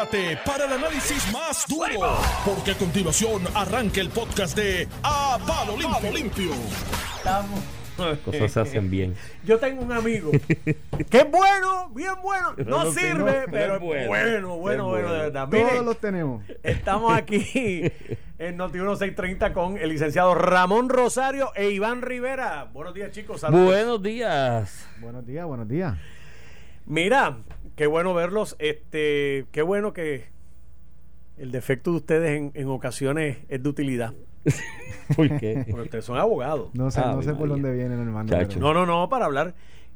prepárate para el análisis más duro, porque a continuación arranca el podcast de A Palo Limpio. Las cosas se hacen bien. Yo tengo un amigo que es bueno, bien bueno. No, sirve, pero es bueno, bueno. bueno, de verdad. Todos los tenemos. estamos aquí en Noti 1630 con el licenciado Ramón Rosario e Iván Rivera. Buenos días, chicos. Saludos. Buenos días. Buenos días, buenos días. Mira, qué bueno verlos. Este, qué bueno que el defecto de ustedes en, en ocasiones es de utilidad. ¿Por qué? Porque ustedes son abogados. No sé, no sé por dónde viene, hermano. Pero- No, no, no, para hablar.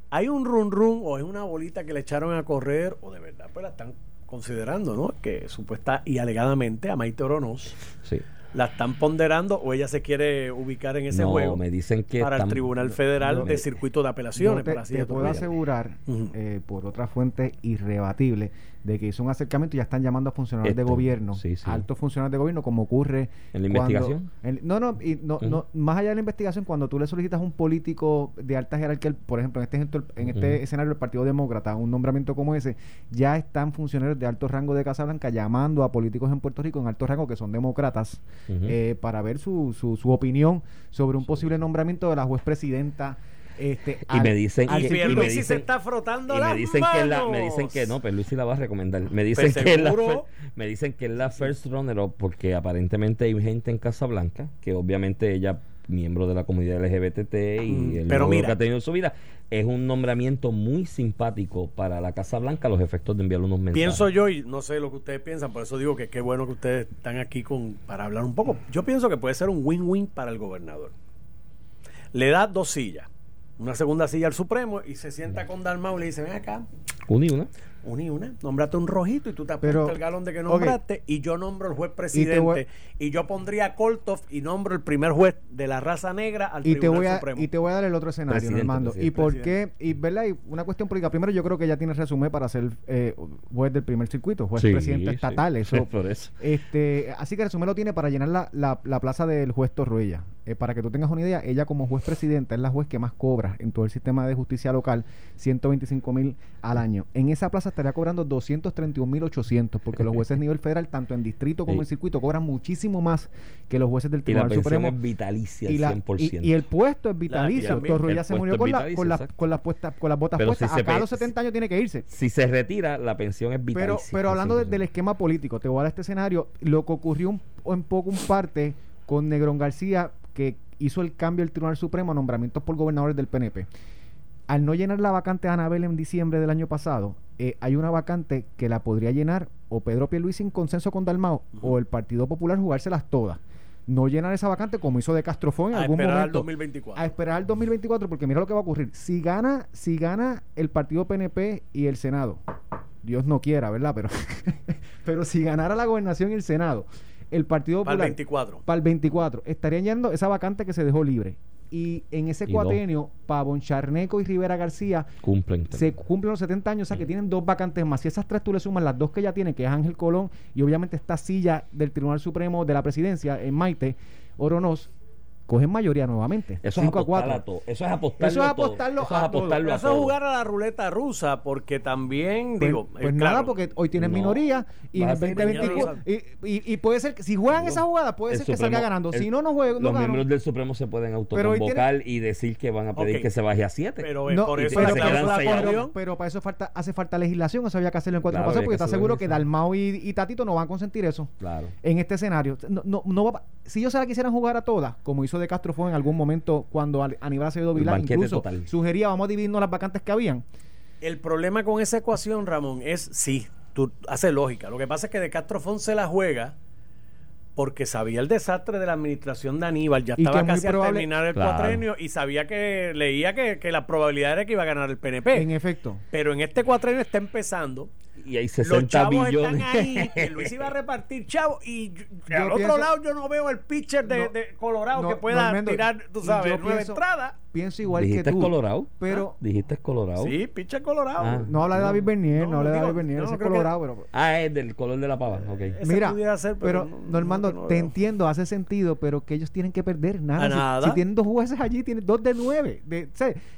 Hay un run run o es una bolita que le echaron a correr o de verdad pues la están considerando, ¿no? Que supuesta y alegadamente a Maite Oronos Sí. La están ponderando o ella se quiere ubicar en ese no, juego me dicen que para el Tribunal Federal de Circuito de Apelaciones, Yo te, por así te puedo asegurar, eh, por otra fuente irrebatible, de que hizo un acercamiento y ya están llamando a funcionarios de gobierno, sí, sí. altos funcionarios de gobierno, como ocurre ¿En la cuando- investigación? en- no, no, y no, no, más allá de la investigación, cuando tú le solicitas a un político de alta jerarquía, por ejemplo, en este, ejemplo, en este escenario del Partido Demócrata, un nombramiento como ese, ya están funcionarios de alto rango de Casa Blanca llamando a políticos en Puerto Rico en alto rango que son demócratas eh, para ver su, su, su opinión sobre un posible nombramiento de la juez presidenta. Este, Y me dicen Y que- y me se dicen- está frotando y las me dicen que es la, me manos. dicen que no, pero Luis la va a recomendar. Me dicen Pues que es la me dicen que es la first runner up porque aparentemente hay gente en Casa Blanca que obviamente ella miembro de la comunidad LGBT y el pero mira. que ha tenido en su vida es un nombramiento muy simpático para la Casa Blanca los efectos de enviarle unos mensajes. Pienso yo, y no sé lo que ustedes piensan, por eso digo que qué bueno que ustedes están aquí con para hablar un poco. Yo pienso que puede ser un win-win para el gobernador. Le da dos sillas, una segunda silla al Supremo y se sienta con Dalmau y le dice, ven acá, Una y una. Una y una, nómbrate un rojito y tú te apuntas Pero, el galón de que nombraste y yo nombro el juez presidente voy- y, yo pondría a Koltov y nombro el primer juez de la raza negra al y te Tribunal voy a Supremo. y te voy a dar el otro escenario Presidente, Armando y presidente. por qué y verdad y una cuestión política. Primero yo creo que ya tiene resumen para ser eh, juez del primer circuito juez Sí, presidente sí. estatal eso. Por eso. este así que resumen lo tiene para llenar la, la, la plaza del juez Torruella. Eh, para que tú tengas una idea ella como juez presidenta es la juez que más cobra en todo el sistema de justicia local 125 mil al año. En esa plaza estaría cobrando 231 mil 800 porque los jueces a nivel federal tanto en distrito como Sí. en circuito cobran muchísimo más que los jueces del Y la Tribunal Supremo es vitalicia al y, la- 100%. y, y el puesto es vitalicio. el- Torruella el se puesto murió es con, la, vitalicio, con, las, exacto. con, las puestas, con las botas Pero puestas. si se Acá a los 70 años tiene que irse. si se retira, la pensión es vitalicia. Pero, pero hablando de- 100%. del esquema político, te voy a dar este escenario. Lo que ocurrió un, un poco en parte con Negrón García, que hizo el cambio del Tribunal Supremo a nombramientos por gobernadores del PNP. Al no llenar la vacante de Anabel en diciembre del año pasado, eh, hay una vacante que la podría llenar o Pedro Pierluisi en consenso con Dalmao o el Partido Popular jugárselas todas. No llenar esa vacante como hizo de Castrofón en a algún esperar al momento. 2024. A esperar al 2024 porque mira lo que va a ocurrir. Si gana, si gana el partido PNP y el Senado, Dios no quiera, ¿verdad? Pero, pero si ganara la gobernación y el Senado, el Partido Para el Popular 24. para el 24 estarían yendo esa vacante que se dejó libre. Y en ese Y dos. cuatrienio, Pavón Charneco y Rivera García Cumplen. se cumplen los 70 años, o sea que tienen dos vacantes más. Si esas tres tú le sumas las dos que ya tienen, que es Ángel Colón y obviamente esta silla del Tribunal Supremo de la Presidencia en Maite Oronos, cogen mayoría nuevamente. Eso es 5 a apostar 4. a todo. Eso es apostarlo Eso es a todo. apostarlo Eso es a todo. Eso es jugar a la ruleta rusa porque también, Pues, digo, pues eh, nada, claro, porque hoy tienen No. minoría y en Va el a ser 2024 y, y, y puede ser que si juegan No. esa jugada puede El ser que Supremo- salga ganando. el- si no no juegan, no Los ganan. miembros del Supremo se pueden autoconvocar y decir que van a pedir que se baje a 7. pero eh, No, por eso pero- pero, pero- para eso falta, hace falta legislación, eso había que hacerlo en cuatro Claro, pasos porque que está seguro que. Dalmao y, y Tatito no van a consentir eso. Claro. en este escenario. No, no, no va si ellos se la quisieran jugar a todas, como hizo De Castro fue en algún momento cuando Al- Aníbal Acevedo Vilá incluso total. sugería vamos a dividirnos las vacantes que habían. El problema con esa ecuación, Ramón, es sí, tú haces lógica. Lo que pasa es que De Castro Fon se la juega porque sabía el desastre de la administración de Aníbal, ya estaba casi a terminar el Claro. cuatrenio y sabía que leía que, que la probabilidad era que iba a ganar el PNP. En efecto. Pero en este cuatrenio está empezando. Y hay Los 60 chavos billones. están ahí, que Luis iba a repartir chavos y yo- Yo al otro pienso- lado yo no veo el pitcher de, No, de Colorado no, que pueda tirar, tú sabes, yo nueve pienso- entradas. Pienso igual que ¿Dijiste tú. Colorado? Pero ¿Dijiste Colorado? Sí, pitcher Colorado. Ah. no habla de David Bernier, no, habla de David Bernier, no, ese es creo que- colorado, pero Ah, es del color de la pava. Ok. Mira, pudiera ser, pero, pero no- Normando, no, no te entiendo, hace sentido, pero que ellos tienen que perder nada. Si- tienen dos jueces allí, tienen dos de nueve. De,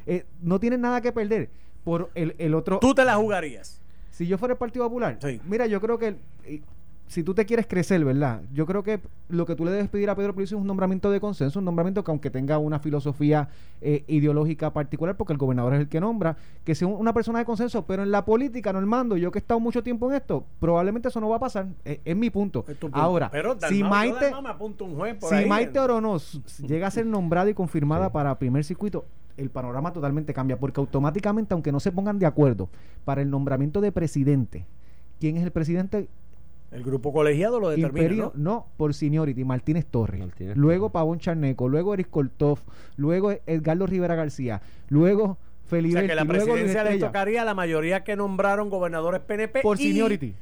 eh, no tienen nada que perder. Por el, el otro. Tú te la jugarías. Si yo fuera el Partido Popular, Sí. mira, yo creo que eh, si tú te quieres crecer, ¿verdad? Yo creo que lo que tú le debes pedir a Pedro Pierluisi es un nombramiento de consenso, un nombramiento que aunque tenga una filosofía eh, ideológica particular, porque el gobernador es el que nombra, que sea un- una persona de consenso, pero en la política, no el mando, yo que he estado mucho tiempo en esto, probablemente eso no va a pasar, eh, es mi punto. Es tu punto. Ahora, Pero si Maite... Dalmau me apunta un juez por Si ahí. Maite Oronoz llega a ser nombrada y confirmada Sí. para primer circuito, el panorama totalmente cambia, porque automáticamente, aunque no se pongan de acuerdo para el nombramiento de presidente, ¿quién es el presidente? El grupo colegiado lo determina, Imperio, ¿no? no, por seniority, Martínez Torres. Martínez luego. Pavón Charneco, luego Eric Koltov, luego Edgardo Rivera García, luego O Felipe sea, que la presidencia le tocaría a la mayoría que nombraron gobernadores PNP. por y seniority.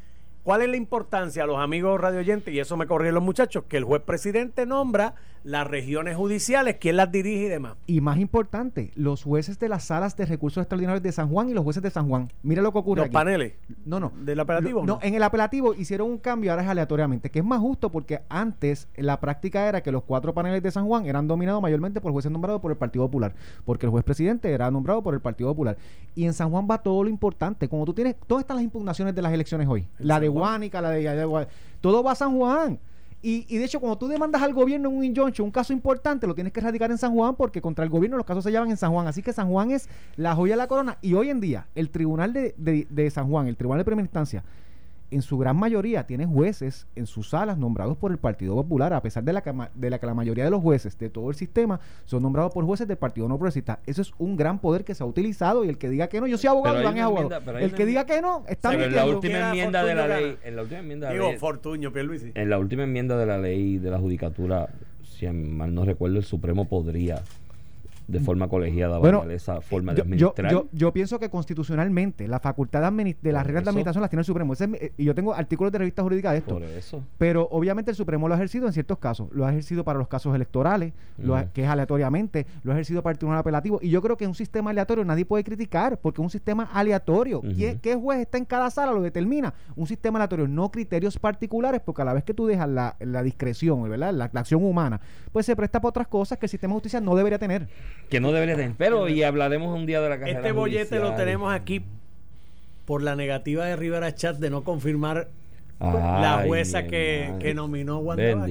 ¿Cuál es la importancia, los amigos radioyentes, y eso me corrieron los muchachos, que el juez presidente nombra las regiones judiciales, quién las dirige y demás? Y más importante, los jueces de las salas de recursos extraordinarios de San Juan y los jueces de San Juan. Mira lo que ocurre Los aquí. paneles. No, no. ¿Del apelativo No, no? en el apelativo hicieron un cambio, ahora es aleatoriamente, que es más justo porque antes la práctica era que los cuatro paneles de San Juan eran dominados mayormente por jueces nombrados por el Partido Popular, porque el juez presidente era nombrado por el Partido Popular. Y en San Juan va todo lo importante. Como tú tienes, ¿dónde están las impugnaciones de las elecciones hoy? La de. Guánica, la de, de- todo va a San Juan. Y, y de hecho, cuando tú demandas al gobierno en un injunction, un caso importante, lo tienes que radicar en San Juan porque contra el gobierno los casos se llevan en San Juan. Así que San Juan es la joya de la corona. Y hoy en día, el tribunal de, de- de San Juan, el tribunal de primera instancia, en su gran mayoría tiene jueces en sus salas nombrados por el Partido Popular, a pesar de la, de la que la mayoría de los jueces de todo el sistema son nombrados por jueces del Partido No Progresista. Eso es un gran poder que se ha utilizado y el que diga que no, yo soy abogado, Iván es abogado. enmienda- El que diga que no, está Pero en la última enmienda de la ley, en la última enmienda de la Digo, ley, Fortuño, Pierluisi. en la última enmienda de la ley de la judicatura, si mal no recuerdo, el Supremo podría de forma colegiada Bueno, esa forma de yo, administrar. yo, yo pienso que constitucionalmente la facultad de, las reglas eso. de administración las tiene el Supremo. Ese es eh, y yo tengo artículos de revista jurídica de esto. por eso. Pero obviamente el Supremo lo ha ejercido en ciertos casos. Lo ha ejercido para los casos electorales, lo ha- que es aleatoriamente, lo ha ejercido para el tribunal apelativo. Y yo creo que un sistema aleatorio nadie puede criticar, porque es un sistema aleatorio. ¿Qué, qué juez está en cada sala? Lo determina. Un sistema aleatorio, no criterios particulares, porque a la vez que tú dejas la, la discreción, ¿verdad? La, la acción humana, pues se presta para otras cosas que el sistema de justicia no debería tener. Que no debería tener. Pero, y hablaremos un día de la carrera Este bollete lo tenemos aquí por la negativa de Rivera Chat de no confirmar la jueza que, que nominó Wanda.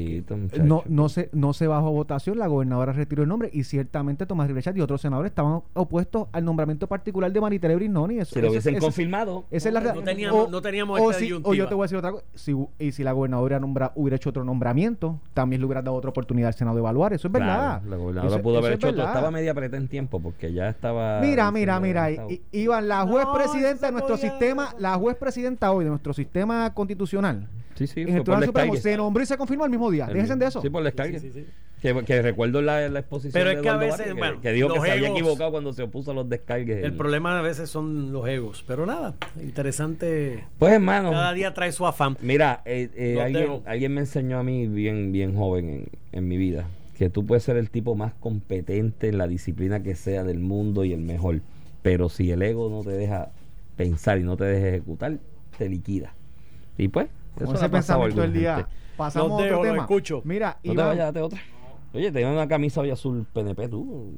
No, no, se, no se bajó a votación, la gobernadora retiró el nombre y ciertamente Tomás Rivera Chat y otros senadores estaban opuestos al nombramiento particular de Maritere Brignoni. Eso, Si lo eso- hubiesen eso- confirmado. Esa es la No teníamos- no teníamos o esta si- o yo te voy a decir otra cosa. Si, y si la gobernadora nombra, hubiera hecho otro nombramiento, también le hubiera dado otra oportunidad al Senado de evaluar. Eso es Claro, verdad. La gobernadora Eso- pudo haber hecho otro. verdad. Estaba media apretada en tiempo porque ya estaba. Mira, mira, mira. Iván, la juez No, presidenta de nuestro podía- sistema, la juez presidenta hoy de nuestro sistema constitucional, Sí, sí, en el Tribunal Supremo, se nombró y se confirmó el mismo día. El Déjense de eso. Sí, por descargue. Sí, sí, sí. Que, que recuerdo la, la exposición Pero de es que a veces, Vázquez, que- bueno, que, dijo que los se había equivocado cuando se opuso a los descargues. El problema a veces son los egos. Pero nada, interesante. Pues hermano, Cada día trae su afán. mira, eh, eh, alguien, alguien me enseñó a mí bien, bien joven en, en mi vida que tú puedes ser el tipo más competente en la disciplina que sea del mundo y el mejor, pero si el ego no te deja pensar y no te deja ejecutar, te liquida. Y pues, eso ese pensamiento del alguna día. Pasamos a otro tema. escucho. Mira, No te Iván, vayas, date otra. Oye, tenía una camisa hoy azul PNP tú.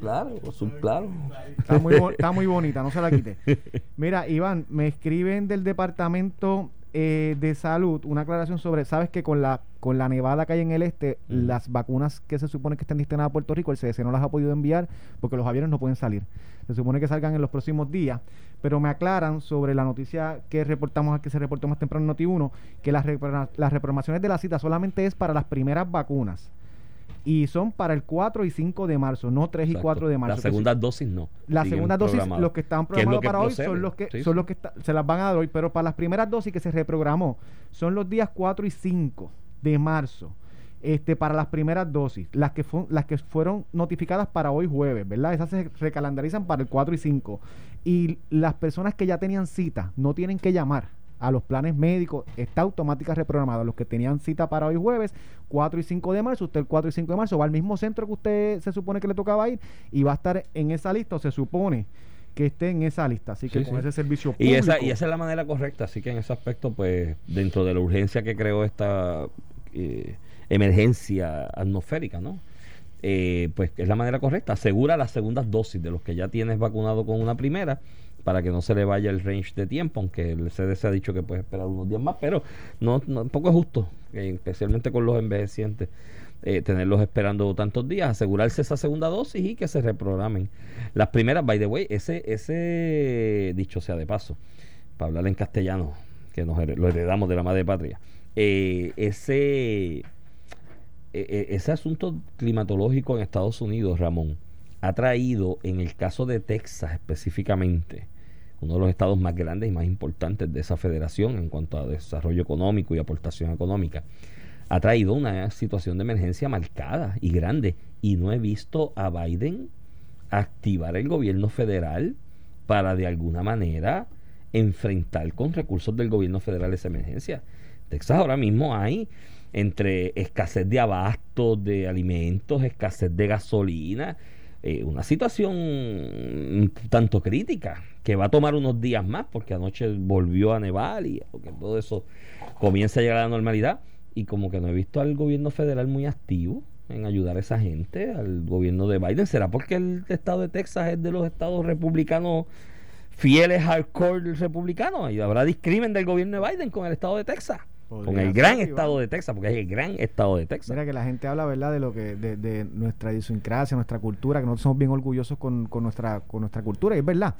Claro, azul claro. Está muy, está muy bonita, no se la quite. Mira, Iván, me escriben del departamento eh, de salud una aclaración sobre, sabes que con la con la nevada que hay en el este, las vacunas que se supone que están destinadas a Puerto Rico, el CDC no las ha podido enviar porque los aviones no pueden salir. Se supone que salgan en los próximos días, pero me aclaran sobre la noticia que reportamos, que se reportó más temprano en Noti1, que las, repro- las reprogramaciones de la cita solamente es para las primeras vacunas. Y son para el 4 y 5 de marzo, no 3 y Exacto. 4 de marzo. La que segunda dosis no. la siguen segunda dosis, los que estaban Que es lo programados que para hoy son los que Sí, son sí. los que está- se las van a dar hoy, pero para las primeras dosis que se reprogramó son los días 4 y 5 de marzo. Este, para las primeras dosis, las que, las que fueron notificadas para hoy jueves, ¿verdad? Esas se recalendarizan para el 4 y 5. Y las personas que ya tenían cita no tienen que llamar a los planes médicos, está automática reprogramada. Los que tenían cita para hoy jueves, 4 y 5 de marzo, usted el 4 y 5 de marzo va al mismo centro que usted se supone que le tocaba ir y va a estar en esa lista o se supone que esté en esa lista. Así que Sí, con sí. ese servicio Y público. esa, y esa es la manera correcta, así que en ese aspecto, pues, dentro de la urgencia que creó esta eh, emergencia atmosférica, ¿no? Eh, pues es la manera correcta, asegura las segundas dosis de los que ya tienes vacunado con una primera, para que no se le vaya el range de tiempo, aunque el CDC ha dicho que puede esperar unos días más, pero no, no tampoco es justo, eh, especialmente con los envejecientes. eh, tenerlos esperando tantos días, asegurarse esa segunda dosis y que se reprogramen. Las primeras, by the way, ese, ese dicho sea de paso, para hablar en castellano, que nos lo heredamos de la madre patria, eh, ese, e- e- ese asunto climatológico en Estados Unidos, Ramón, ha traído, en el caso de Texas específicamente, uno de los estados más grandes y más importantes de esa federación en cuanto a desarrollo económico y aportación económica, ha traído una situación de emergencia marcada y grande. Y no he visto a Biden activar el gobierno federal para de alguna manera enfrentar con recursos del gobierno federal esa emergencia. Texas ahora mismo hay entre escasez de abastos de alimentos, escasez de gasolina, eh, una situación tanto crítica que va a tomar unos días más porque anoche volvió a nevar y aunque todo eso comienza a llegar a la normalidad y como que no he visto al gobierno federal muy activo en ayudar a esa gente, al gobierno de Biden. ¿Será porque el estado de Texas es de los estados republicanos fieles hardcore republicanos? Y habrá discrimen del gobierno de Biden con el estado de Texas. Con el gran ser, estado Iván. de Texas, porque es el gran estado de Texas. Mira que la gente habla, ¿verdad? De lo que, de, de nuestra idiosincrasia, nuestra cultura, que nosotros somos bien orgullosos con, con nuestra, con nuestra cultura, y es verdad.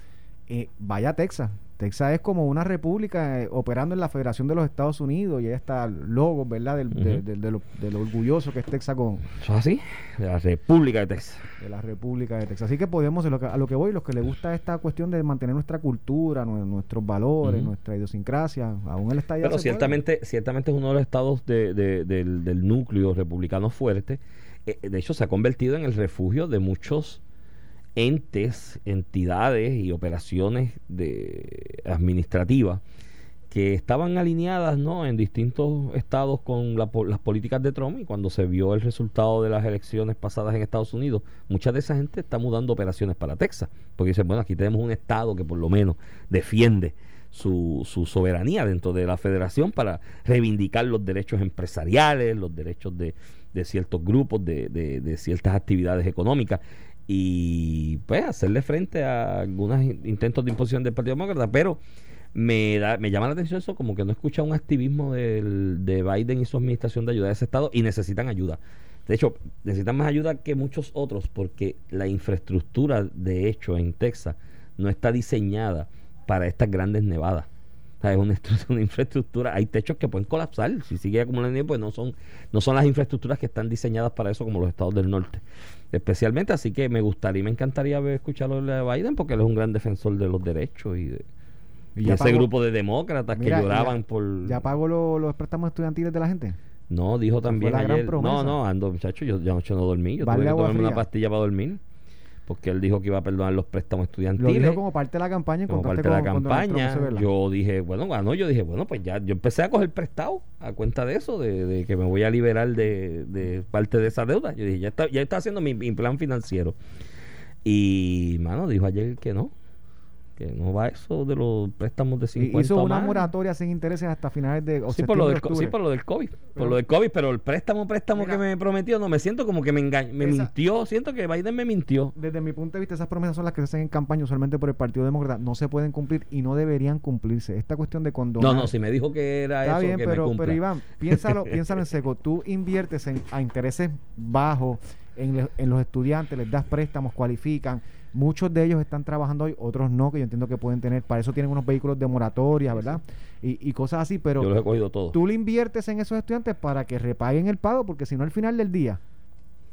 Eh, vaya a Texas. Texas es como una república eh, operando en la Federación de los Estados Unidos y ahí está el logo, ¿verdad? Del, de, Ujú. de- de lo, de lo orgulloso que es Texas con Eso es así, de la República de Texas. de la República de Texas. Así que podemos, a lo que, a lo que voy, los que les gusta esta cuestión de mantener nuestra cultura, nue- nuestros valores, nuestra idiosincrasia, aún él está allá. Pero ciertamente, ciertamente es uno de los estados de- de- del, del núcleo republicano fuerte. Eh, de hecho, se ha convertido en el refugio de muchos entes, entidades y operaciones administrativas que estaban alineadas ¿no? en distintos estados con la las políticas de Trump y cuando se vio el resultado de las elecciones pasadas en Estados Unidos, mucha de esa gente está mudando operaciones para Texas, porque dicen, bueno, aquí tenemos un estado que por lo menos defiende su, su soberanía dentro de la federación para reivindicar los derechos empresariales, los derechos de, de ciertos grupos, de, de- de ciertas actividades económicas y pues hacerle frente a algunos in- intentos de imposición del Partido Demócrata, pero me, da, me llama la atención eso, como que no escucha un activismo del, de Biden y su administración de ayudar a ese estado y necesitan ayuda. De hecho, necesitan más ayuda que muchos otros porque la infraestructura, de hecho, en Texas no está diseñada para estas grandes nevadas. Es una, una infraestructura, hay techos que pueden colapsar si sigue acumulando pues no son, no son las infraestructuras que están diseñadas para eso como los estados del norte. Especialmente, así que me gustaría y me encantaría escucharlo de Biden porque él es un gran defensor de los derechos y de, Y y ya ese pagó- grupo de demócratas Mira, que lloraban ya- por... ¿Ya pagó lo- los préstamos estudiantiles de la gente? No, dijo también ayer. No, no, ando, muchacho, yo ya no dormí. Yo Vale tuve que tomarme una pastilla para dormir. Porque él dijo que iba a perdonar los préstamos Lo estudiantiles. dijo como parte de la campaña como parte de la con, campaña. yo dije, bueno, bueno, yo dije, bueno, pues ya, yo empecé a coger prestado a cuenta de eso, de, de que me voy a liberar de, de parte de esa deuda. Yo dije, ya está, ya está haciendo mi, mi plan financiero. Y, mano, dijo ayer que no, que no va eso de los préstamos de Y 50 hizo una más. moratoria sin intereses hasta finales de o Sí por, lo del, sí, por lo del COVID. Por Pero- lo del COVID, pero el préstamo, préstamo Mira. que me prometió, no, me siento como que me engañó, me Esa- mintió. Siento que Biden me mintió. Desde mi punto de vista, esas promesas son las que se hacen en campaña usualmente por el Partido Demócrata. No se pueden cumplir y no deberían cumplirse. Esta cuestión de cuando No, no, si me dijo que era Está eso, bien, que pero, pero Iván, piénsalo, piénsalo en seco. Tú inviertes en, a intereses bajos en, le- en los estudiantes, les das préstamos, cualifican. Muchos de ellos están trabajando hoy, otros no, que yo entiendo que pueden tener. Para eso tienen unos vehículos de moratoria, ¿verdad? Y, y cosas así, pero Yo los he cogido todos. tú le inviertes en esos estudiantes para que repaguen el pago, porque si no al final del día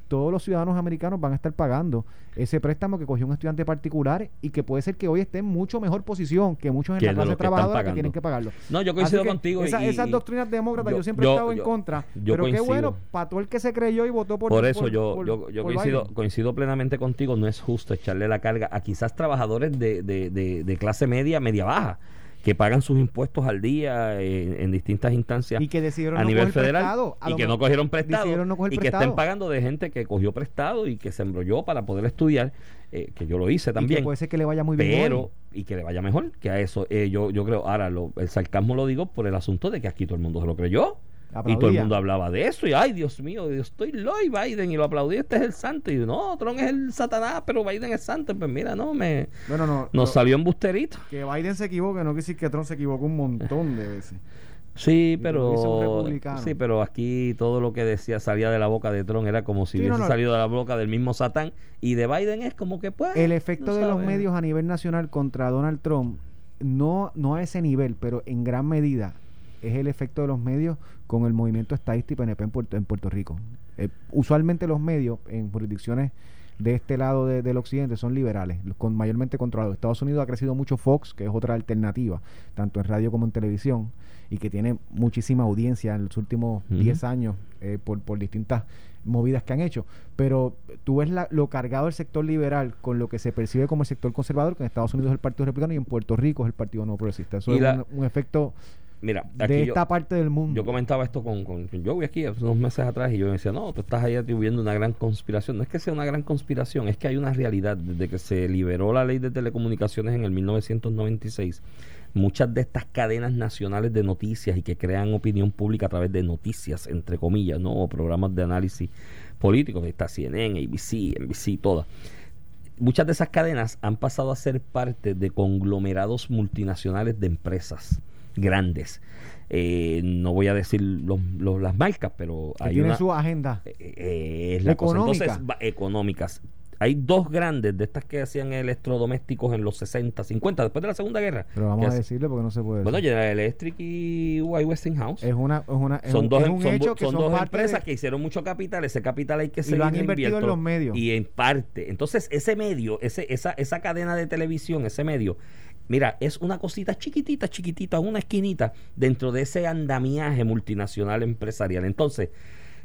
todos los ciudadanos americanos van a estar pagando ese préstamo que cogió un estudiante particular y que puede ser que hoy esté en mucho mejor posición que muchos en Que la clase trabajadora que tienen que pagarlo. No, yo coincido que contigo. esa- y- esas doctrinas demócratas yo, yo- siempre he estado en contra. pero qué bueno, para todo el que se creyó y votó por Por, eso yo, por- yo, yo por coincido, Biden. coincido plenamente contigo. No es justo echarle la carga a quizás trabajadores de, de, de, de clase media, media baja, que pagan sus impuestos al día en, en distintas instancias Y que decidieron a no nivel coger federal prestado. A y que no cogieron prestado no y que prestado. estén pagando de gente que cogió prestado y que se embrolló para poder estudiar, eh, que yo lo hice Y que también. puede ser que le vaya muy bien. hoy. pero y que le vaya mejor que a eso eh, yo yo creo ahora lo, el sarcasmo lo digo por el asunto de que aquí todo el mundo se lo creyó Y todo el mundo hablaba de eso. Y ay, Dios mío, yo estoy Lloyd Biden. Y lo aplaudí, este es el santo. Y yo, no, Trump es el Satanás, pero Biden es santo. Pues mira, no, me Bueno, no, nos no, salió embusterito. que Biden se equivoque no quiere decir que Trump se equivocó un montón de veces. Sí, pero sí, pero aquí todo lo que decía salía de la boca de Trump era como si Sí, hubiese no. salido de la boca del mismo Satán y de Biden es como que pues El efecto no de los medios a nivel nacional contra Donald Trump, no, no a ese nivel, pero en gran medida, es el efecto de los medios con el movimiento estadista y PNP en Puerto, en Puerto Rico. Eh, usualmente los medios en jurisdicciones de este lado de- del occidente son liberales, con mayormente controlados. Estados Unidos ha crecido mucho Fox, que es otra alternativa, tanto en radio como en televisión, y que tiene muchísima audiencia en los últimos Ujú. 10 años eh, por, por distintas movidas que han hecho. Pero tú ves la- lo cargado del sector liberal con lo que se percibe como el sector conservador, que en Estados Unidos es el Partido Republicano y en Puerto Rico es el Partido No Progresista. Eso Y es la- un, un efecto Mira, de aquí yo, esta parte del mundo. yo comentaba esto con, con, con Joey aquí hace unos meses atrás y yo me decía, no, tú estás ahí atribuyendo una gran conspiración. No es que sea una gran conspiración, es que hay una realidad. Desde que se liberó la ley de telecomunicaciones en el 1996, muchas de estas cadenas nacionales de noticias y que crean opinión pública a través de noticias, entre comillas, ¿no? O programas de análisis políticos, está CNN, ABC, NBC, todas. Muchas de esas cadenas han pasado a ser parte de conglomerados multinacionales de empresas grandes. Eh, no voy a decir los- los- las marcas, pero que hay tienen una, su agenda. eh, eh, es la cosa. Económica. Entonces, económicas. Hay dos grandes de estas que hacían electrodomésticos en los 60, 50, después de la Segunda Guerra. Pero vamos a hace- decirle porque no se puede Bueno. General Electric y Westinghouse. es una, es una es son un, dos, es un son, hecho bu- que son son dos empresas de- que hicieron mucho capital. Ese capital hay que seguir lo han invertido en los medios. Y en parte. Entonces, ese medio, ese, esa, esa cadena de televisión, ese medio, mira, es una cosita chiquitita, chiquitita, una esquinita dentro de ese andamiaje multinacional empresarial. Entonces,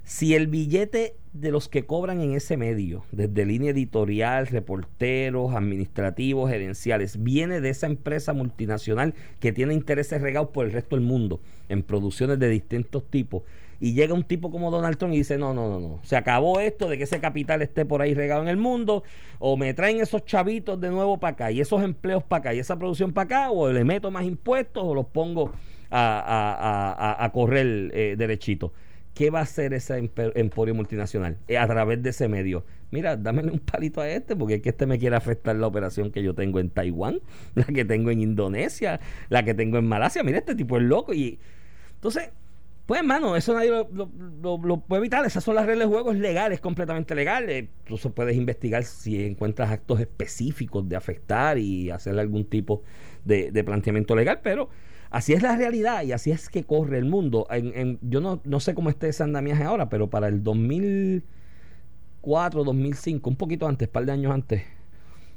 si el billete de los que cobran en ese medio, desde línea editorial, reporteros, administrativos, gerenciales, viene de esa empresa multinacional que tiene intereses regados por el resto del mundo en producciones de distintos tipos, y llega un tipo como Donald Trump y dice, no, no, no, no, se acabó esto de que ese capital esté por ahí regado en el mundo, o me traen esos chavitos de nuevo para acá, y esos empleos para acá, y esa producción para acá, o le meto más impuestos, o los pongo a, a- a- correr eh, derechito. ¿Qué va a hacer ese emporio multinacional Eh, a través de ese medio? Mira, dámele un palito a este, porque es que este me quiere afectar la operación que yo tengo en Taiwán, la que tengo en Indonesia, la que tengo en Malasia. Mira, este tipo es loco. Y entonces, pues, hermano, eso nadie lo, puede evitar. Esas son las reglas de juego, es legal, es completamente legal. Incluso puedes investigar si encuentras actos específicos de afectar y hacerle algún tipo de, de planteamiento legal, pero así es la realidad y así es que corre el mundo. En- en- yo no, no sé cómo esté ese andamiaje ahora, pero para el 2004, 2005, un poquito antes, un par de años antes,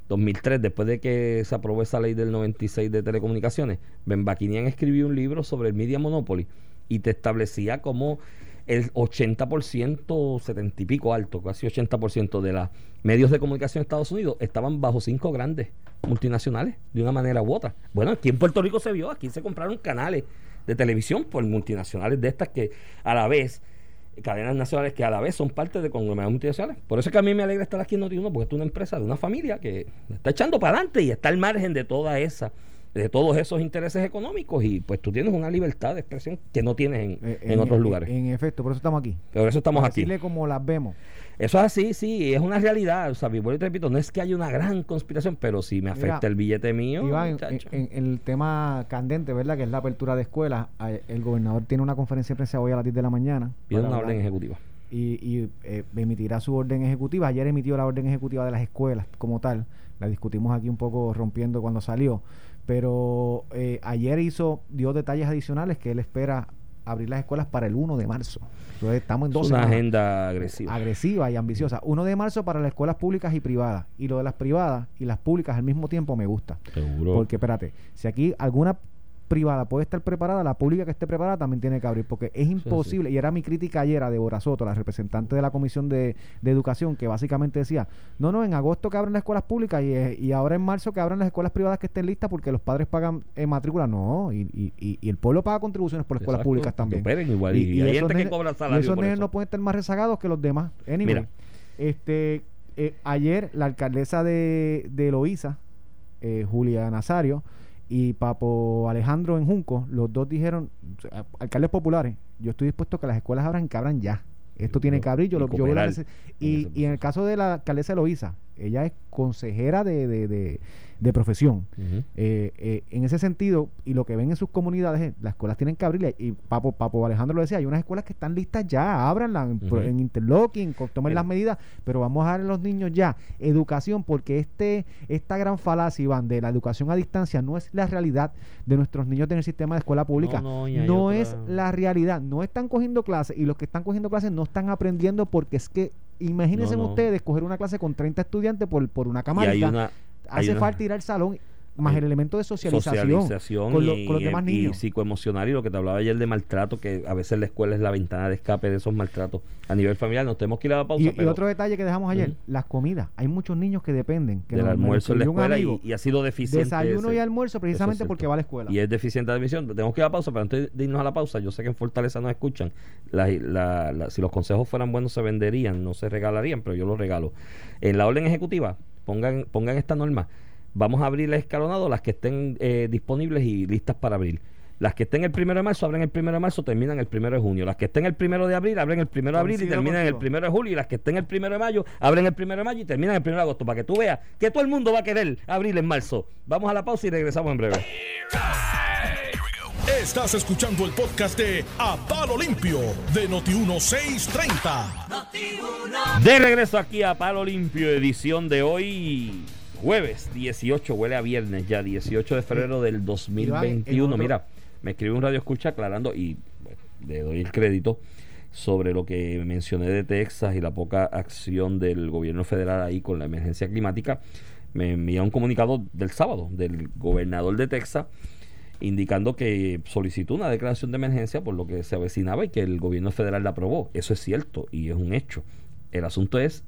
2003, después de que se aprobó esa ley del 96 de telecomunicaciones, Ben Bakinian escribió un libro sobre el Media Monopoly y te establecía como el 80%, 70 y pico alto, casi 80% de los medios de comunicación de Estados Unidos estaban bajo cinco grandes multinacionales, de una manera u otra. Bueno, aquí en Puerto Rico se vio, aquí se compraron canales de televisión por multinacionales de estas que a la vez cadenas nacionales que a la vez son parte de conglomerados multinacionales. Por eso es que a mí me alegra estar aquí en Noti1, porque es una empresa de una familia que está echando para adelante y está al margen de toda esa, de todos esos intereses económicos y pues tú tienes una libertad de expresión que no tienes en, Eh, en otros lugares. En efecto, por eso estamos aquí. Por eso estamos aquí. decirle como las vemos. Eso es así, sí, es una realidad. O sea, y te repito, no es que haya una gran conspiración, pero si me afecta Mira, el billete mío, Iván, en, el tema candente, ¿verdad? Que es la apertura de escuelas. El gobernador tiene una conferencia de prensa hoy a las 10 de la mañana. pide una hablar- orden ejecutiva. y, y, eh, emitirá su orden ejecutiva. Ayer emitió la orden ejecutiva de las escuelas como tal. La discutimos aquí un poco rompiendo cuando salió. Pero eh, ayer hizo, dio detalles adicionales que él espera abrir las escuelas para el 1 de marzo. Entonces estamos en Es dos una semanas. agenda agresiva. agresiva y ambiciosa. 1 de marzo para las escuelas públicas y privadas. Y lo de las privadas y las públicas al mismo tiempo me gusta. Seguro. Porque espérate, si aquí alguna privada puede estar preparada, la pública que esté preparada también tiene que abrir, porque es imposible, y era mi crítica ayer a Débora Soto, la representante de la Comisión de, de Educación, que básicamente decía, no, no, en agosto que abran las escuelas públicas y, eh, y ahora en marzo que abran las escuelas privadas que estén listas porque los padres pagan eh, matrícula, no, y, y, y- y el pueblo paga contribuciones por escuelas Exacto, públicas también. igual. Y, hay esos gente que cobra y salario esos por nenes eso. no pueden estar más rezagados que los demás. Anyway, Mira. este, eh, ayer la alcaldesa de, de Loíza, eh, Julia Nazario, y Papo Alejandro en Junco, los dos dijeron, alcaldes populares, yo estoy dispuesto a que las escuelas abran, que abran ya. Esto tiene que abrir, yo, Y lo, yo y, y en el caso de la alcaldesa Eloísa, ella es consejera de, de, de- de profesión. Eh, eh, en ese sentido, y lo que ven en sus comunidades, es, las escuelas tienen que abrir. Y Papo, Papo Alejandro lo decía, hay unas escuelas que están listas ya, ábranlas en, interlocking, tomen las medidas, pero vamos a dar a los niños ya educación, porque este esta gran falacia, Iván, de la educación a distancia no es la realidad de nuestros niños en el sistema de escuela pública. No, es la realidad. No están cogiendo clases y los que están cogiendo clases no están aprendiendo porque es que, imagínense No, no. ustedes, coger una clase con 30 estudiantes por, por una hay Hace una- falta ir al salón más el elemento de socialización, socialización con, lo- y, con los y- demás y niños. psicoemocional y lo que te hablaba ayer de maltrato, que a veces la escuela es la ventana de escape de esos maltratos a nivel familiar. Nos tenemos que ir a la pausa, Y, y pero otro detalle que dejamos ayer, las comidas. Hay muchos niños que dependen. Que del almuerzo en la escuela amigo, y, y ha sido deficiente. Desayuno ese- y almuerzo precisamente es porque va a la escuela. Y es deficiente de admisión. Tenemos que ir a la pausa, pero antes de irnos a la pausa, yo sé que en Fortaleza nos escuchan. La- la- la- si los consejos fueran buenos, se venderían, no se regalarían, pero yo los regalo. En la orden ejecutiva, pongan, pongan esta norma. Vamos a abrir el escalonado, las que estén eh, disponibles y listas para abrir. Las que estén el primero de marzo, abren el primero de marzo, terminan el primero de junio. Las que estén el primero de abril, abren el primero de abril y terminan el primero de julio. Y las que estén el primero de mayo, abren el primero de mayo y terminan el primero de agosto. Para que tú veas que todo el mundo va a querer abrir en marzo. Vamos a la pausa y regresamos en breve. Estás escuchando el podcast de A Palo Limpio de Noti1630. De regreso aquí a Palo Limpio, edición de hoy, jueves 18, huele a viernes ya, 18 de febrero del 2021. otro- Mira, me escribe un radio escucha aclarando y bueno, le doy el crédito sobre lo que mencioné de Texas y la poca acción del gobierno federal ahí con la emergencia climática. Me envía un comunicado del sábado del gobernador de Texas indicando que solicitó una declaración de emergencia por lo que se avecinaba y que el gobierno federal la aprobó. Eso es cierto y es un hecho. El asunto es,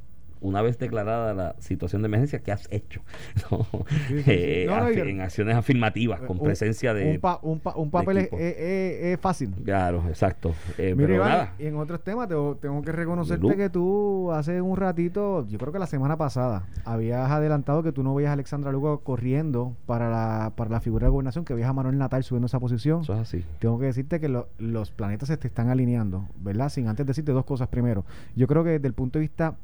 una vez declarada la situación de emergencia, ¿qué has hecho? No, Sí, sí, sí. eh, No, no, en acciones afirmativas, con Un- presencia de... Un, pa- un, pa- un papel es, fácil. Claro, exacto. Eh, Mira, pero Iván, nada. y en otros temas tengo, tengo que reconocerte que tú hace un ratito, yo creo que la semana pasada, habías adelantado que tú no veías a Alexandra Lugo corriendo para la, para la figura de gobernación, que veías a Manuel Natal subiendo esa posición. Eso es así. Tengo que decirte que lo- los planetas se te están alineando, ¿verdad? Sin antes decirte dos cosas primero. Yo creo que desde el punto de vista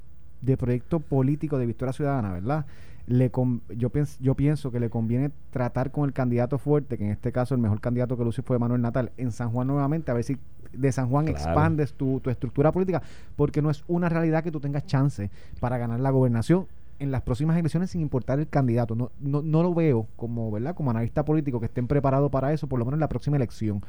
de proyecto político de Victoria Ciudadana, ¿verdad? Le con- yo, pienso, yo pienso que le conviene tratar con el candidato fuerte, que en este caso el mejor candidato que lució fue Manuel Natal, en San Juan nuevamente, a ver si de San Juan Claro. expandes tu, tu estructura política, porque no es una realidad que tú tengas chance para ganar la gobernación en las próximas elecciones sin importar el candidato. No, no, no lo veo como, ¿verdad? Como analista político que estén preparados para eso, por lo menos en la próxima elección.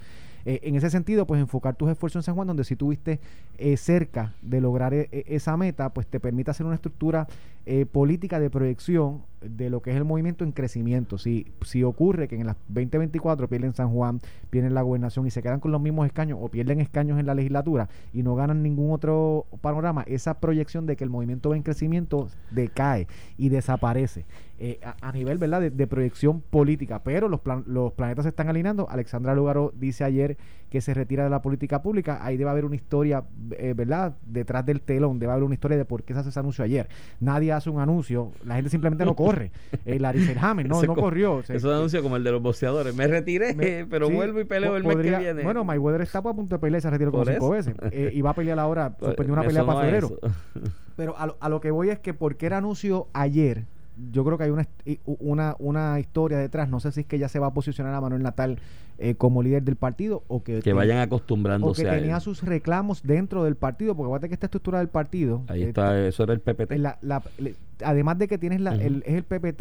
Eh, en ese sentido, pues enfocar tus esfuerzos en San Juan, donde si tuviste eh, cerca de lograr e- e- esa meta, pues te permite hacer una estructura eh, política de proyección de lo que es el movimiento en crecimiento. Si, si ocurre que en las 2024 pierden San Juan, pierden la gobernación y se quedan con los mismos escaños o pierden escaños en la legislatura y no ganan ningún otro panorama, esa proyección de que el movimiento va en crecimiento decae y desaparece eh, a, a nivel ¿verdad? De, de proyección política. Pero los, plan- los planetas se están alineando. Alexandra Lugaro dice ayer que se retira de la política pública. Ahí debe haber una historia, eh, ¿verdad? Detrás del telón, debe haber una historia de por qué se hace ese anuncio ayer. Nadie hace un anuncio, la gente simplemente no corre. Eh, Larry Selhammer no, no co- corrió. Se- Eso es un anuncio como el de los boxeadores. Me retiré, me- pero sí, vuelvo y peleo el mes podría- que viene. Bueno, Mayweather está a punto de pelear y se retiró como cinco veces. Eh, y va a pelear ahora, Pues, suspendió una pelea para febrero. Pero a lo, a lo que voy es que porque era anuncio ayer, yo creo que hay una, una, una historia detrás. No sé si es que ya se va a posicionar a Manuel Natal eh, como líder del partido o que, que vayan o acostumbrándose que a él. tenía sus reclamos dentro del partido. Porque acuérdate que esta estructura del partido. Ahí eh, está, eso era el PPT. la- la- le- además de que tienes la, el, es el PPT,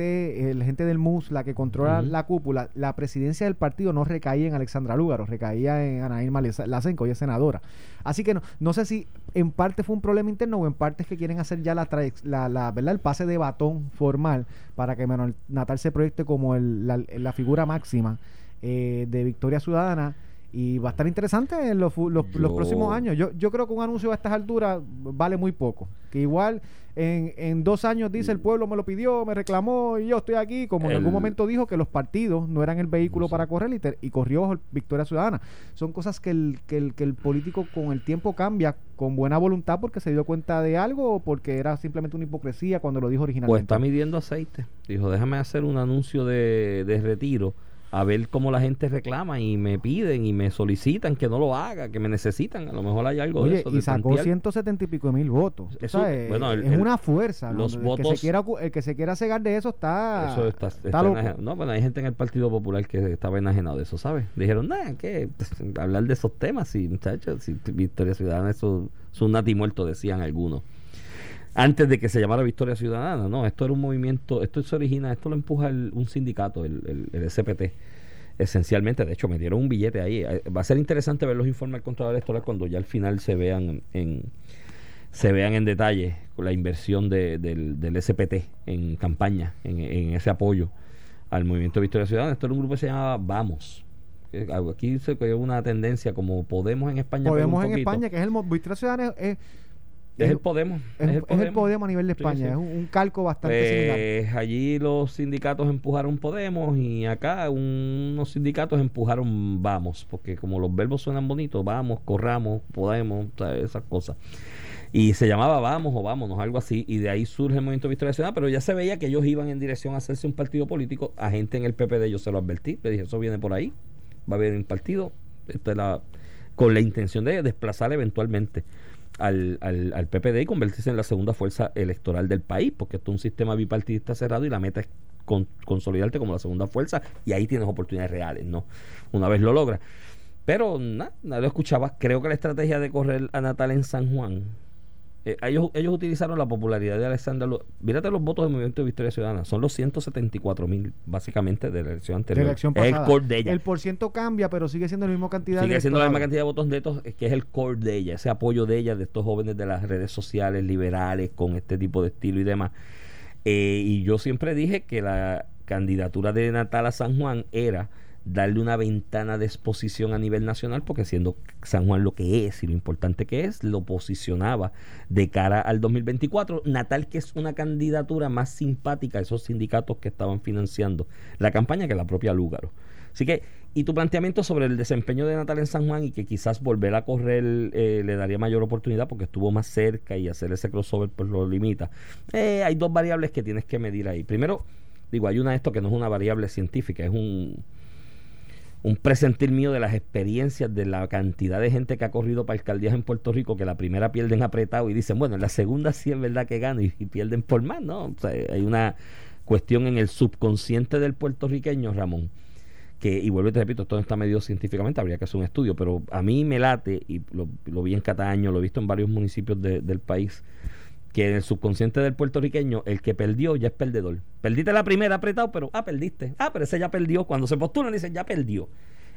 el gente del MUS, la que controla la cúpula, la presidencia del partido no recaía en Alexandra Lúgaro, recaía en Ana Irma Lacenco, ella es senadora. Así que no, no sé si en parte fue un problema interno o en parte es que quieren hacer ya la, la, la- ¿verdad? el pase de batón formal para que Manuel Natal se proyecte como el- la, la figura máxima eh, de Victoria Ciudadana. Y va a estar interesante en los, los, los Yo- próximos años. Yo, yo creo que un anuncio a estas alturas vale muy poco. Que igual en, en dos años dice el pueblo me lo pidió, me reclamó y yo estoy aquí. Como en algún momento dijo que los partidos no eran el vehículo No sé. para correr y, te- y corrió bajo Victoria Ciudadana. Son cosas que el, que, el, que el político con el tiempo cambia con buena voluntad porque se dio cuenta de algo o porque era simplemente una hipocresía cuando lo dijo Pues originalmente. está midiendo aceite. Dijo, déjame hacer un anuncio de, de retiro a ver cómo la gente reclama y me piden y me solicitan que no lo haga, que me necesitan. A lo mejor hay algo de eso. y de sacó tantear. 170 y pico de mil votos. Eso, Eso es, bueno, el- es el- una fuerza. los el, que votos- se quiera, el que se quiera cegar de eso está, Eso está, está está loco. enajen- No, bueno, hay gente en el Partido Popular que estaba enajenado de eso, ¿sabes? Dijeron, nada, que hablar de esos temas, sí, muchachos, si Victoria Ciudadana eso es un nati muerto, decían algunos. Antes de que se llamara Victoria Ciudadana, no, esto era un movimiento, esto se origina, esto lo empuja el- un sindicato, el, el- el SPT, esencialmente, de hecho, me dieron un billete ahí. Eh, Va a ser interesante ver los informes del Contralor Electoral cuando ya al final se vean en se vean en detalle la inversión de- del, del SPT en campaña, en, en ese apoyo al movimiento Victoria Ciudadana. Esto era un grupo que se llamaba Vamos. Aquí se creó una tendencia como Podemos en España. Podemos un en. España, que es el Victoria Ciudadana, es, Es el Podemos. es- es el Podemos a nivel de España. sí. Es un, un calco bastante similar. Pues allí los sindicatos empujaron Podemos y acá unos sindicatos empujaron Vamos, porque como los verbos suenan bonitos, vamos, corramos, podemos, ¿sabes? esas cosas. Y se llamaba Vamos o Vámonos, algo así, y de ahí surge el movimiento Victoria Ciudadana, pero ya se veía que ellos iban en dirección a hacerse un partido político. A gente en el PPD yo se lo advertí, le dije, eso viene por ahí, va a haber un partido, esta es la, con la intención de desplazar eventualmente al, al, al PPD y convertirse en la segunda fuerza electoral del país, porque esto es un sistema bipartidista cerrado y la meta es con- consolidarte como la segunda fuerza y ahí tienes oportunidades reales, ¿no? Una vez lo logras. Pero nada, lo escuchaba. Creo que la estrategia de correr a Natal en San Juan, eh, ellos, ellos utilizaron la popularidad de Alexander. Mírate los votos del Movimiento de Victoria Ciudadana. Son los 174 mil, básicamente, de la elección de anterior. la elección es el pasada. core de ella. El porciento cambia, pero sigue siendo la misma cantidad Sigue de siendo la misma cantidad de votos netos, eh, que es el core de ella, ese apoyo de ella, de estos jóvenes de las redes sociales liberales con este tipo de estilo y demás. Eh, y yo siempre dije que la candidatura de Natal a San Juan era darle una ventana de exposición a nivel nacional, porque siendo San Juan lo que es y lo importante que es, lo posicionaba de cara al 2024. Natal, que es una candidatura más simpática a esos sindicatos que estaban financiando la campaña que la propia Lúgaro. Así que, y tu planteamiento sobre el desempeño de Natal en San Juan y que quizás volver a correr eh, le daría mayor oportunidad porque estuvo más cerca y hacer ese crossover pues lo limita. Eh, hay dos variables que tienes que medir ahí. Primero, digo, hay una de esto que no es una variable científica, es un, un presentir mío de las experiencias de la cantidad de gente que ha corrido para alcaldías en Puerto Rico que la primera pierden apretado y dicen, bueno, en la segunda sí es verdad que ganan y, pierden por más, ¿no? O sea, hay una cuestión en el subconsciente del puertorriqueño, Ramón, que, y vuelvo y te repito, esto no está medido científicamente, habría que hacer un estudio, pero a mí me late, y lo, vi en Cataño, lo he visto en varios municipios de- del país, que en el subconsciente del puertorriqueño, el que perdió ya es perdedor. Perdiste la primera apretado, pero, ah, perdiste. Ah, pero ese ya perdió. Cuando se postulan, dicen, ya perdió.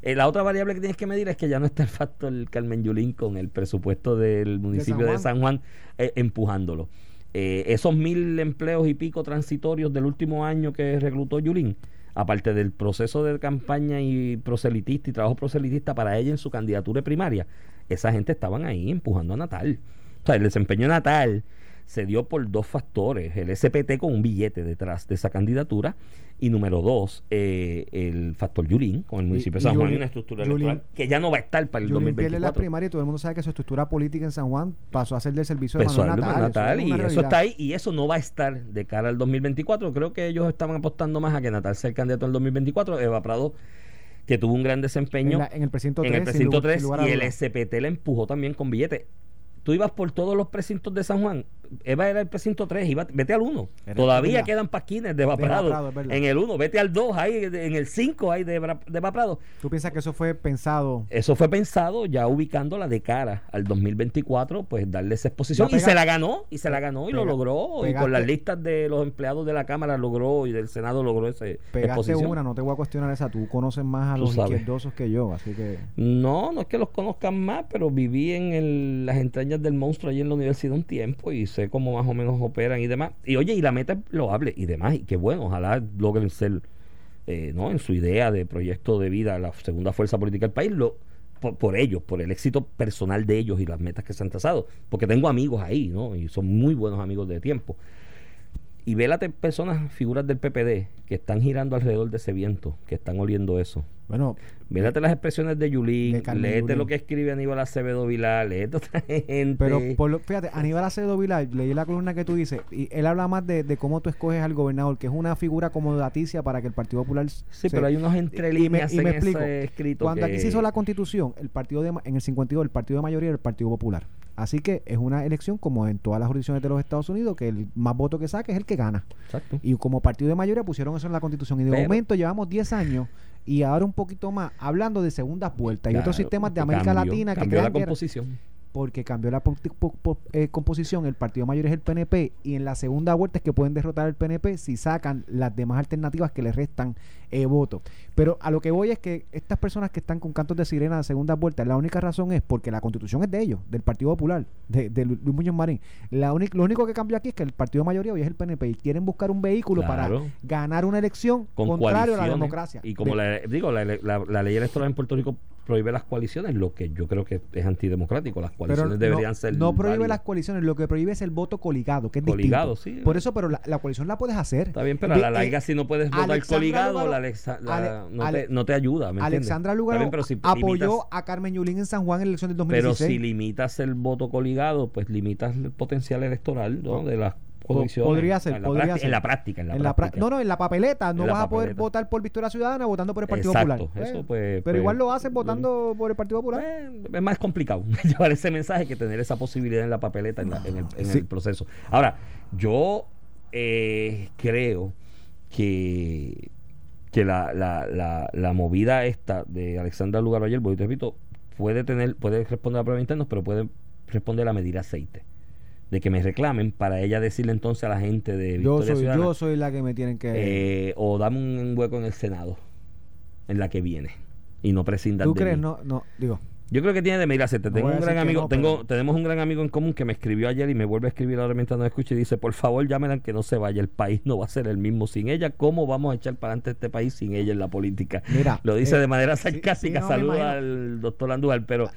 Eh, la otra variable que tienes que medir es que ya no está el factor Carmen Yulín con el presupuesto del municipio de San San Juan, eh, empujándolo. Eh, esos mil empleos y pico transitorios del último año que reclutó Yulín, aparte del proceso de campaña y proselitista y trabajo proselitista para ella en su candidatura primaria, esa gente estaban ahí empujando a Natal. O sea, el desempeño de Natal se dio por dos factores. El SPT con un billete detrás de esa candidatura. Y número dos, eh, el factor Yulín con el municipio de San Juan y una estructura Yulín- electoral que ya no va a estar para el Yulín pierde la 2024. primaria y todo el mundo sabe que su estructura política en San Juan pasó a ser del servicio de Manuel Natal. Natal, y eso está ahí y eso no va a estar de cara al 2024. Creo que ellos estaban apostando más a que Natal sea el candidato en el 2024. Eva Prado, que tuvo un gran desempeño En, la- en el precinto 3. en el sin precinto lugar- 3 sin lugar a y el. SPT la empujó también con billetes. Tú ibas por todos los precintos de San Juan. Eva era el precinto 3, iba, vete al 1. Era- Todavía quedan pasquines de Eva De Eva Prado. Prado, es verdad. En el 1, vete al 2, ahí, en el 5 hay de, de Eva Prado. ¿Tú piensas que eso fue pensado? Eso fue pensado ya ubicándola de cara al 2024, pues darle esa exposición. Y se la ganó, y se la ganó, y lo logró. y con las listas de los empleados de la Cámara logró, y del Senado logró esa Pegaste exposición. una, no te voy a cuestionar esa. Tú conoces más a los izquierdosos que yo, así que... No, no es que los conozcan más, pero viví en el- las entrañas del monstruo allí en la universidad un tiempo y sé cómo más o menos operan y demás. Y oye, y la meta es loable y demás, y qué bueno, ojalá logren ser, eh, ¿no? En su idea de proyecto de vida, la segunda fuerza política del país, lo, por, por ellos, por el éxito personal de ellos y las metas que se han trazado. Porque tengo amigos ahí, ¿no? Y son muy buenos amigos de tiempo. Y ve las personas, figuras del PPD, que están girando alrededor de ese viento, que están oliendo eso. Bueno, Mírate las expresiones de Yulín, De léete Yulín. lo que escribe Aníbal Acevedo Vilar, léete otra gente. pero por lo- fíjate, Aníbal Acevedo Vilar, leí la columna que tú dices, y él habla más de, de cómo tú escoges al gobernador, que es una figura como daticia para que el Partido Popular sí, se- pero hay unos entre líneas y me en explico. ese escrito Cuando que- aquí se hizo la constitución, el partido de, en el 52, el partido de mayoría era el Partido Popular. Así que es una elección como en todas las jurisdicciones de los Estados Unidos, que el más voto que saque es el que gana. Exacto. Y como partido de mayoría pusieron eso en la constitución. Y de Pero- momento llevamos 10 años y ahora un poquito más hablando de segundas vueltas y otros sistemas de América cambió- Latina que cambió crean la composición. Porque cambió la eh, composición, el partido mayor es el PNP y en la segunda vuelta es que pueden derrotar al PNP si sacan las demás alternativas que le restan eh, votos. Pero a lo que voy es que estas personas que están con cantos de sirena de segunda vuelta, la única razón es porque la constitución es de ellos, del Partido Popular, de, de Lu- Luis Muñoz Marín. La lo único que cambió aquí es que el partido mayoría hoy es el PNP y quieren buscar un vehículo Claro. para ganar una elección Con contrario a la coaliciones. democracia. Y como De- la, digo, la, la- la ley electoral en Puerto Rico prohíbe las coaliciones, lo que yo creo que es antidemocrático. Las Pero coaliciones no- deberían ser. No prohíbe válidas. las coaliciones, lo que prohíbe es el voto coligado, que es Coligado, distinto. sí. Por eso, pero la, la coalición la puedes hacer. Está bien, pero a la eh, larga, si no puedes votar Alexandra coligado, Lugaro- la Alexa- la- Ale- no, Ale- te, no te ayuda. Alexandra Está Lugaro bien, pero si apoyó limitas- a Carmen Yulín en San Juan en la elección del Pero 2016. si limitas el voto coligado, pues limitas el potencial electoral ¿no? de las podría ser, en la, podría práctica- ser. en la práctica. En la En la pra- práctica. no, no, en la papeleta no la vas a poder votar por Victoria Ciudadana votando por el Partido Exacto, Popular. eso pues, pero pues, igual lo hacen votando por el Partido Popular. Eh, es más complicado llevar ese mensaje que tener esa posibilidad en la papeleta en, el, en Sí. el proceso. Ahora, yo eh, creo que, que la, la, la, la movida esta de Alexandra Lugaro ayer, porque te repito, puede tener, puede responder a pruebas internas, pero puede responder a medir aceite. De que me reclamen para ella decirle entonces a la gente de yo Victoria soy, Ciudadana, yo soy la que me tienen que. eh, o dame un hueco en el Senado en la que viene y no prescindan ¿Tú de crees? mí. No, no, digo. Yo creo que tiene de mirarse. Te tengo un gran amigo, no, tengo, pero- tenemos un gran amigo en común que me escribió ayer y me vuelve a escribir ahora mientras nos escucha y dice, por favor llámenla que no se vaya, el país no va a ser el mismo sin ella. ¿Cómo vamos a echar para adelante este país sin ella en la política? Mira, Lo dice eh, de manera sarcástica, sí, no, saluda al doctor Andújar, pero,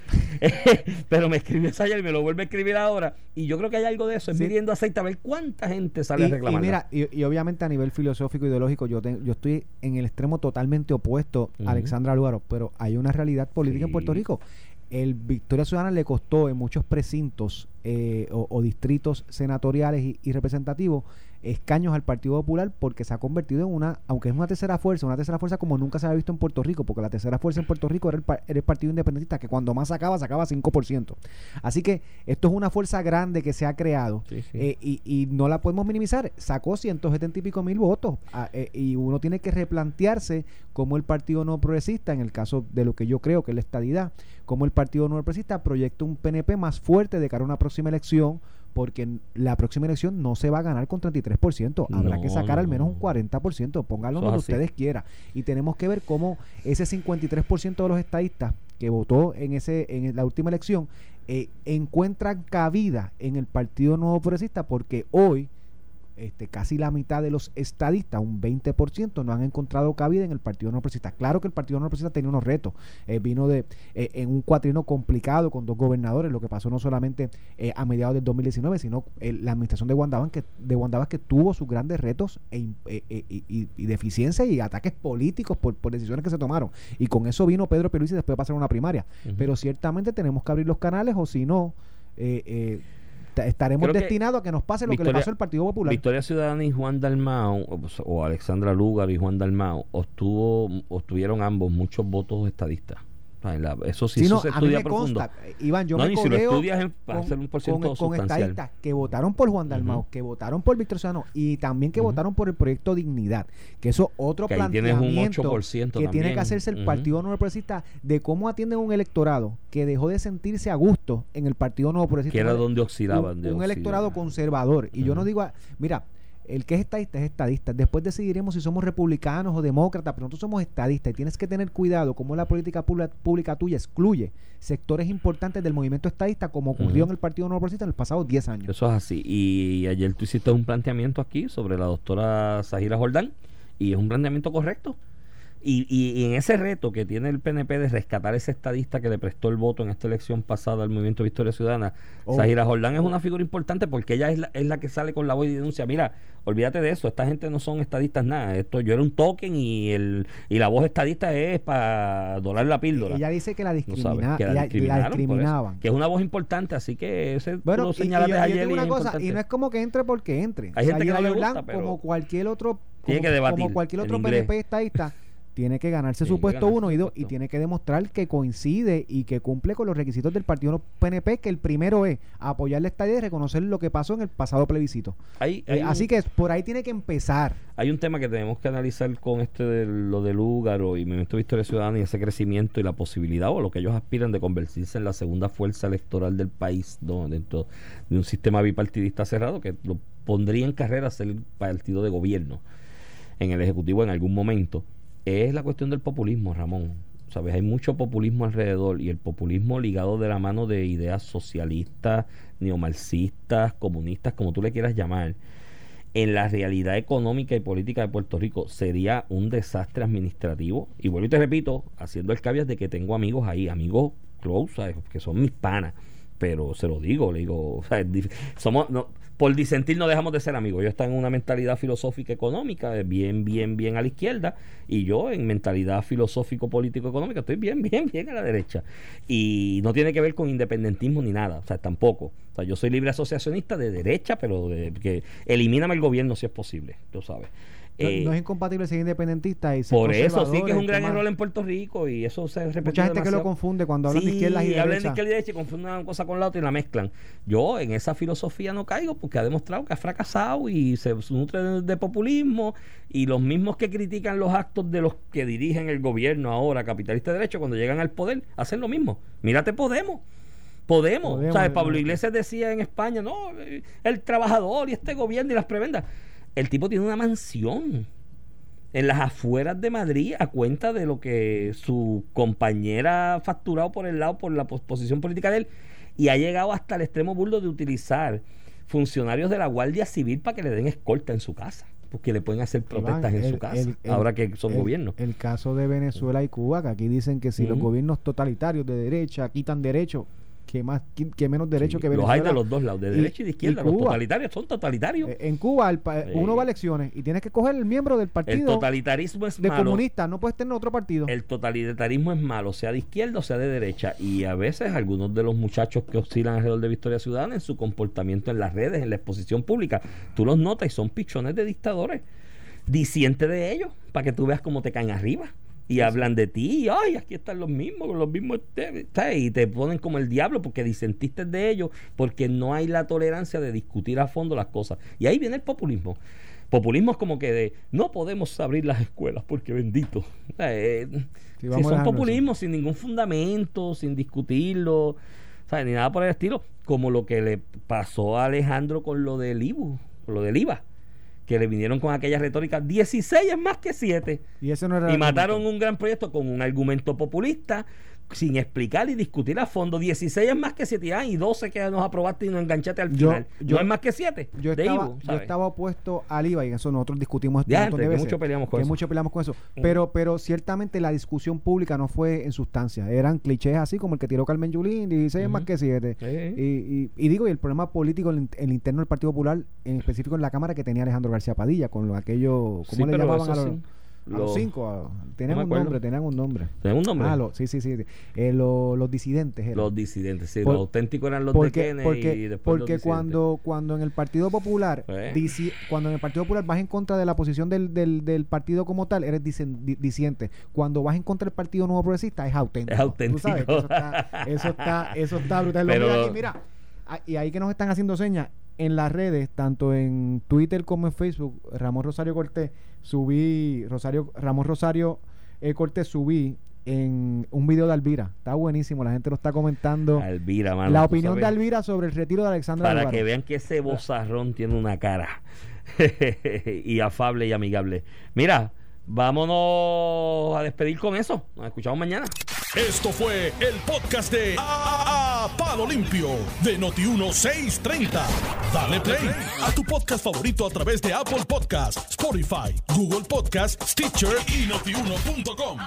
pero me escribió eso ayer y me lo vuelve a escribir ahora. Y yo creo que hay algo de eso, es Sí. midiendo aceite a ver cuánta gente sale Y, a y reclamar. mira, y, y obviamente a nivel filosófico ideológico, yo, te- yo estoy en el extremo totalmente opuesto a Alexandra Lugaro, pero hay una realidad política en. Puerto Rico. El Victoria Ciudadana le costó en muchos precintos eh, o, distritos senatoriales y representativos escaños al Partido Popular porque se ha convertido en una, aunque es una tercera fuerza, una tercera fuerza como nunca se había visto en Puerto Rico, porque la tercera fuerza en Puerto Rico era el, pa- era el Partido Independentista, que cuando más sacaba, sacaba 5%. Así que esto es una fuerza grande que se ha creado Sí, sí. eh, y, y no la podemos minimizar. Sacó 170 y pico mil votos ah, eh, y uno tiene que replantearse cómo el Partido No Progresista, en el caso de lo que yo creo que es la estadidad, cómo el Partido No Progresista proyecta un PNP más fuerte de cara a una próxima elección, porque la próxima elección no se va a ganar con 33%. Habrá que No, sacar al no, menos no. un 40%, pónganlo donde así. ustedes quieran. Y tenemos que ver cómo ese 53% de los estadistas que votó en ese en la última elección eh, encuentran cabida en el Partido Nuevo Progresista porque hoy este, casi la mitad de los estadistas, un 20%, no han encontrado cabida en el Partido No Progresista. Claro que el Partido No Progresista tenía unos retos. Eh, vino de eh, en un cuatrino complicado con dos gobernadores, lo que pasó no solamente eh, a mediados del 2019, sino la administración de Vázquez, que, de que tuvo sus grandes retos e, eh, y, deficiencias y ataques políticos por, por decisiones que se tomaron. Y con eso vino Pedro Pierluisi después de pasar una primaria. Pero ciertamente tenemos que abrir los canales o si no... eh, eh, estaremos destinados a que nos pase lo que le pasó al Partido Popular. Victoria Ciudadana y Juan o, pues, o Alexandra Lugar y Juan Dalmao, obtuvo, obtuvieron ambos muchos votos estadistas. En la- eso sí, Sí, eso no, se estudia profundo. consta, Iván, yo No, me si lo estudias en- a ser un con sustancial. estadistas que votaron por Juan Dalmau, que votaron por Víctor Ciudadano y también que votaron por el proyecto Dignidad, que eso otro Que un planteamiento 8% que tiene que hacerse el. Partido Nuevo Progresista de cómo atienden un electorado que dejó de sentirse a gusto en el Partido Nuevo Progresista. Que era donde oscilaban. un electorado conservador. Y yo no digo, a- mira, el que es estadista es estadista. Después decidiremos si somos republicanos o demócratas, pero nosotros somos estadistas y tienes que tener cuidado cómo la política pública, pública tuya excluye sectores importantes del movimiento estadista, como ocurrió en el Partido Nuevo Progresista en los pasados 10 años. Eso es así. Y ayer tú hiciste un planteamiento aquí sobre la doctora Zahira Jordán y es un planteamiento correcto. Y, y, y en ese reto que tiene el PNP de rescatar ese estadista que le prestó el voto en esta elección pasada al Movimiento Victoria Ciudadana, Oh. Zahira Jordán es una figura importante porque ella es la, es la que sale con la voz y denuncia, mira, olvídate de eso, esta gente no son estadistas nada, esto yo era un token y el y la voz estadista es para dorar la píldora. Ella dice que la, No discrimina, sabes, que la discriminaban. que es una voz importante, así que ese Bueno, lo y- y, señalaste yo- ayer y una es cosa, y importante. no es como que entre porque entre. Hay gente que no le gusta, Jordán, pero como cualquier otro, tiene como, que debatir como cualquier otro. PNP estadista, tiene que ganarse Tiene su puesto ganarse uno y dos y tiene que demostrar que coincide y que cumple con los requisitos del partido PNP, que el primero es apoyar la estadía y reconocer lo que pasó en el pasado plebiscito. Hay- Eh, un- así que por ahí tiene que empezar. Hay un tema que tenemos que analizar con este de lo de Lúgaro y Movimiento Victoria Ciudadana y ese crecimiento y la posibilidad o lo que ellos aspiran de convertirse en la segunda fuerza electoral del país ¿no? dentro de un sistema bipartidista cerrado que lo pondría en carrera ser partido de gobierno en el Ejecutivo en algún momento. Es la cuestión del populismo, Ramón. ¿Sabes? Hay mucho populismo alrededor y el populismo ligado de la mano de ideas socialistas, neomarxistas, comunistas, como tú le quieras llamar en la realidad económica y política de Puerto Rico sería un desastre administrativo. Y vuelvo y te repito, haciendo el caveat de que tengo amigos ahí, amigos close, ¿sabes? que son mis panas. Pero se lo digo, le digo, o sea, somos, no, por disentir no dejamos de ser amigos. Ellos están en una mentalidad filosófica económica, eh, bien, bien, bien a la izquierda, y yo en mentalidad filosófico político económica estoy bien, bien, bien a la derecha. Y no tiene que ver con independentismo ni nada, o sea, tampoco. O sea, yo soy libre asociacionista de derecha, pero de, que elimíname el gobierno si es posible, tú sabes. No, Eh, no es incompatible ser independentista y ser por eso sí que es un gran error en Puerto Rico y eso se repite Mucha gente que lo confunde cuando hablan de izquierdas y hablan de izquierda y derecha y confunden una cosa con la otra y la mezclan. Yo en esa filosofía no caigo porque ha demostrado que ha fracasado y se nutre de, de populismo y los mismos que critican los actos de los que dirigen el gobierno ahora, capitalista de derecho, cuando llegan al poder, hacen lo mismo. Mírate Podemos. Podemos. Podemos, ¿Sabes? eh, Pablo eh. Iglesias decía en España, no, eh, el trabajador y este gobierno y las prebendas. El tipo tiene una mansión en las afueras de Madrid a cuenta de lo que su compañera ha facturado por el lado por la pos- posición política de él y ha llegado hasta el extremo burdo de utilizar funcionarios de la Guardia Civil para que le den escolta en su casa porque le pueden hacer protestas en el- su casa el- ahora que son el- gobiernos El caso de Venezuela y Cuba, que aquí dicen que si los gobiernos totalitarios de derecha quitan derechos, que más que, que menos derechos Sí, que los Venezuela. hay de los dos lados de derecha y de y izquierda los totalitarios son totalitarios Eh, En Cuba el Sí. uno va a elecciones y tienes que coger el miembro del el partido totalitarismo es de malo comunista, no puedes tener otro partido. El totalitarismo es malo, sea de izquierda o sea de derecha. Y a veces algunos de los muchachos que oscilan alrededor de Victoria Ciudadana en su comportamiento en las redes, en la exposición pública, tú los notas y son pichones de dictadores. Disiente de ellos, para que tú veas cómo te caen arriba. Y hablan de ti, y, ay, aquí están los mismos, los mismos, este", ¿sabes? y te ponen como el diablo porque disentiste de ellos, porque no hay la tolerancia de discutir a fondo las cosas. Y ahí viene el populismo. Populismo es como que de no podemos abrir las escuelas porque bendito. Eh, Sí, si son dejando populismo sin ningún fundamento, sin discutirlo, ¿sabes? ni nada por el estilo, como lo que le pasó a Alejandro con lo del IBU, con lo del IVA, que le vinieron con aquella retórica, 16 es más que 7, y ese no era y el mataron un gran proyecto con un argumento populista, sin explicar y discutir a fondo, 16 es más que 7, ah, y 12 que nos aprobaste y nos enganchaste al final, yo- no es más que 7, Yo yo estaba opuesto al IVA y eso nosotros discutimos esto montón de que veces. mucho peleamos con que eso. mucho peleamos con eso. Mm. Pero, pero ciertamente la discusión pública no fue en sustancia. Eran clichés así como el que tiró Carmen Yulín, 16 es más que 7. Sí, sí. Y, y- y digo, y el problema político, el, el interno del Partido Popular, en específico en la Cámara que tenía Alejandro García Padilla, con lo, aquello, ¿cómo Sí, le llamaban a los, sí, los los- cinco? A- tenían un nombre, tenían un nombre. ¿Tenemos un nombre? Ah, lo- sí, sí, sí. Eh, lo- los disidentes. eran. Los disidentes, sí, Por- los auténticos eran los de porque Kennedy porque, y después porque los cuando cuando en el Partido Popular Eh. disi- cuando en el Partido Popular vas en contra de la posición del, del, del partido como tal eres disen- di- disiente cuando vas en contra del Partido Nuevo Progresista es auténtico Es auténtico. Tú sabes eso está eso está eso está brutal Pero- mira aquí, mira Ah, y ahí que nos están haciendo señas en las redes tanto en Twitter como en Facebook Ramón Rosario Cortés subí Rosario Ramón Rosario eh, Cortés subí en un video de Alvira. Está buenísimo la gente lo está comentando. Alvira, mano, la opinión de Alvira sobre el retiro de Alexandra Para que vean que ese bozarrón tiene una cara. y afable y amigable. Mira, vámonos a despedir con eso. Nos escuchamos mañana. Esto fue el podcast de A, A- A- Palo Palo Limpio de Noti1630. Dale play a tu podcast favorito a través de Apple Podcasts, Spotify, Google Podcasts, Stitcher y notiuno.com.